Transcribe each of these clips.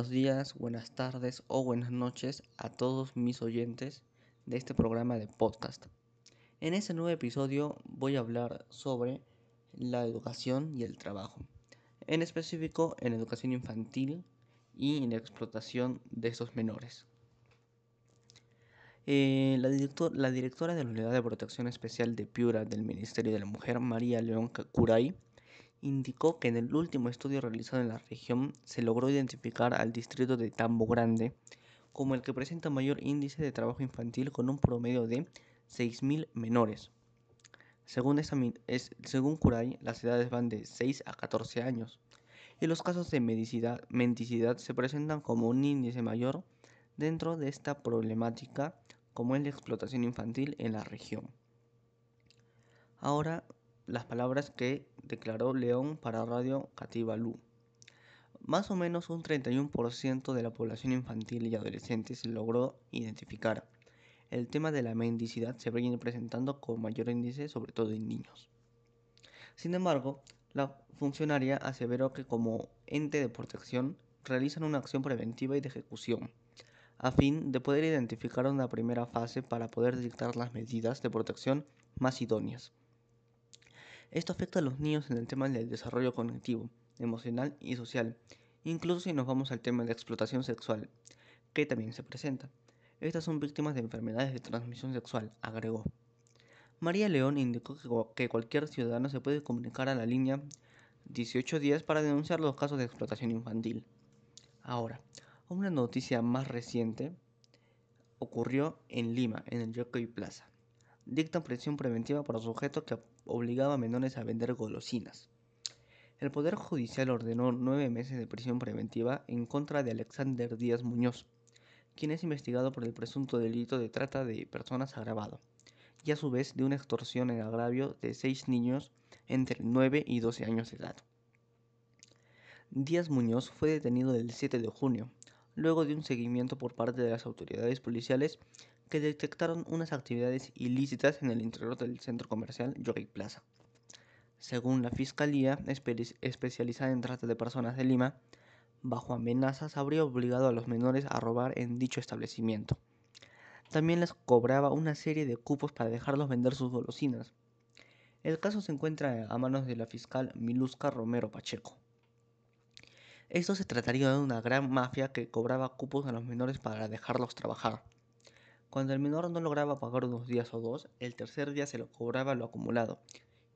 días, buenas tardes o buenas noches a todos mis oyentes de este programa de podcast. En este nuevo episodio voy a hablar sobre la educación y el trabajo, en específico en educación infantil y en la explotación de estos menores. Eh, la, la, directora de la Unidad de Protección Especial de Piura del Ministerio de la Mujer, María León Curay, indicó que en el último estudio realizado en la región se logró identificar al distrito de Tambo Grande como el que presenta mayor índice de trabajo infantil con un promedio de 6.000 menores. Según, es, según Curay, las edades van de 6 a 14 años y los casos de mendicidad, mendicidad se presentan como un índice mayor dentro de esta problemática como es la explotación infantil en la región. Ahora las palabras que declaró León para Radio Catibalú. Más o menos un 31% de la población infantil y adolescente se logró identificar. El tema de la mendicidad se viene presentando con mayor índice, sobre todo en niños. Sin embargo, la funcionaria aseveró que como ente de protección realizan una acción preventiva y de ejecución, a fin de poder identificar una primera fase para poder dictar las medidas de protección más idóneas. Esto afecta a los niños en el tema del desarrollo cognitivo, emocional y social, incluso si nos vamos al tema de explotación sexual, que también se presenta. Estas son víctimas de enfermedades de transmisión sexual, agregó. María León indicó que cualquier ciudadano se puede comunicar a la línea 18 días para denunciar los casos de explotación infantil. Ahora, una noticia más reciente ocurrió en Lima, en el Jockey Plaza dictan prisión preventiva para sujeto que obligaba a menores a vender golosinas. El Poder Judicial ordenó nueve meses de prisión preventiva en contra de Alexander Díaz Muñoz, quien es investigado por el presunto delito de trata de personas agravado, y a su vez de una extorsión en agravio de seis niños entre 9 y 12 años de edad. Díaz Muñoz fue detenido el 7 de junio, luego de un seguimiento por parte de las autoridades policiales que detectaron unas actividades ilícitas en el interior del centro comercial Jockey Plaza. Según la Fiscalía especializada en trata de personas de Lima, bajo amenazas habría obligado a los menores a robar en dicho establecimiento. También les cobraba una serie de cupos para dejarlos vender sus golosinas. El caso se encuentra a manos de la fiscal Miluska Romero Pacheco. Esto se trataría de una gran mafia que cobraba cupos a los menores para dejarlos trabajar. Cuando el menor no lograba pagar unos días o dos, el tercer día se lo cobraba lo acumulado.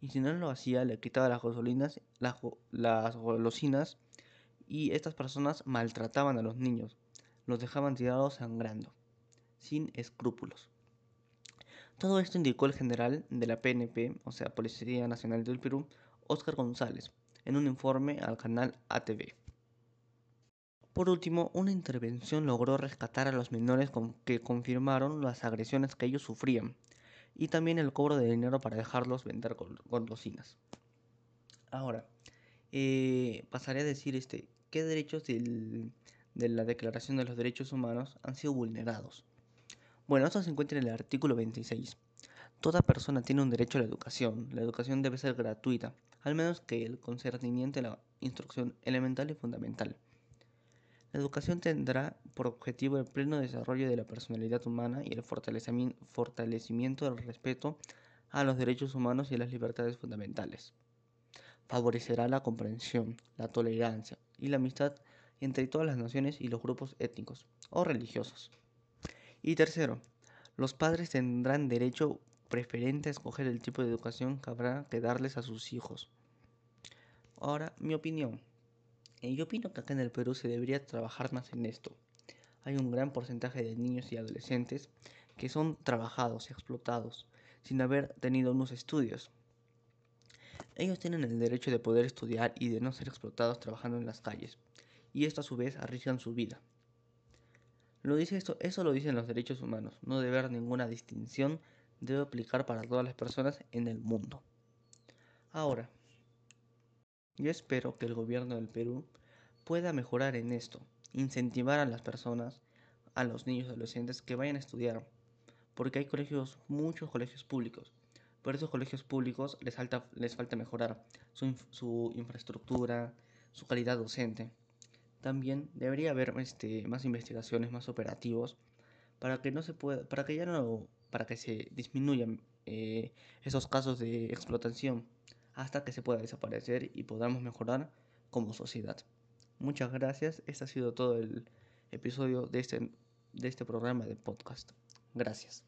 Y si no lo hacía, le quitaba las gasolinas, las, las golosinas y estas personas maltrataban a los niños. Los dejaban tirados sangrando, sin escrúpulos. Todo esto indicó el general de la PNP, o sea, Policía Nacional del Perú, Óscar González, en un informe al canal ATV. Por último, una intervención logró rescatar a los menores que confirmaron las agresiones que ellos sufrían y también el cobro de dinero para dejarlos vender golosinas. Ahora, eh, pasaré a decir este, qué derechos de la Declaración de los Derechos Humanos han sido vulnerados. Bueno, esto se encuentra en el artículo 26. Toda persona tiene un derecho a la educación. La educación debe ser gratuita, al menos que el concerniente a la instrucción elemental y fundamental. La educación tendrá por objetivo el pleno desarrollo de la personalidad humana y el fortalecimiento del respeto a los derechos humanos y las libertades fundamentales. Favorecerá la comprensión, la tolerancia y la amistad entre todas las naciones y los grupos étnicos o religiosos. Y tercero, los padres tendrán derecho preferente a escoger el tipo de educación que habrá que darles a sus hijos. Ahora, mi opinión. Eh, yo opino que acá en el Perú se debería trabajar más en esto. Hay un gran porcentaje de niños y adolescentes que son trabajados explotados sin haber tenido unos estudios. Ellos tienen el derecho de poder estudiar y de no ser explotados trabajando en las calles, y esto a su vez arriesgan su vida. Lo dice esto, eso lo dicen los derechos humanos, no debe haber ninguna distinción, debe aplicar para todas las personas en el mundo. Ahora, yo espero que el gobierno del Perú pueda mejorar en esto, incentivar a las personas, a los niños y adolescentes que vayan a estudiar, porque hay colegios, muchos colegios públicos, pero esos colegios públicos les falta, mejorar su, su infraestructura, su calidad docente. también debería haber este, más investigaciones, más operativos, para que no se pueda, para que ya no, para que se disminuyan eh, esos casos de explotación hasta que se pueda desaparecer y podamos mejorar como sociedad. Muchas gracias. Este ha sido todo el episodio de este, de este programa de podcast. Gracias.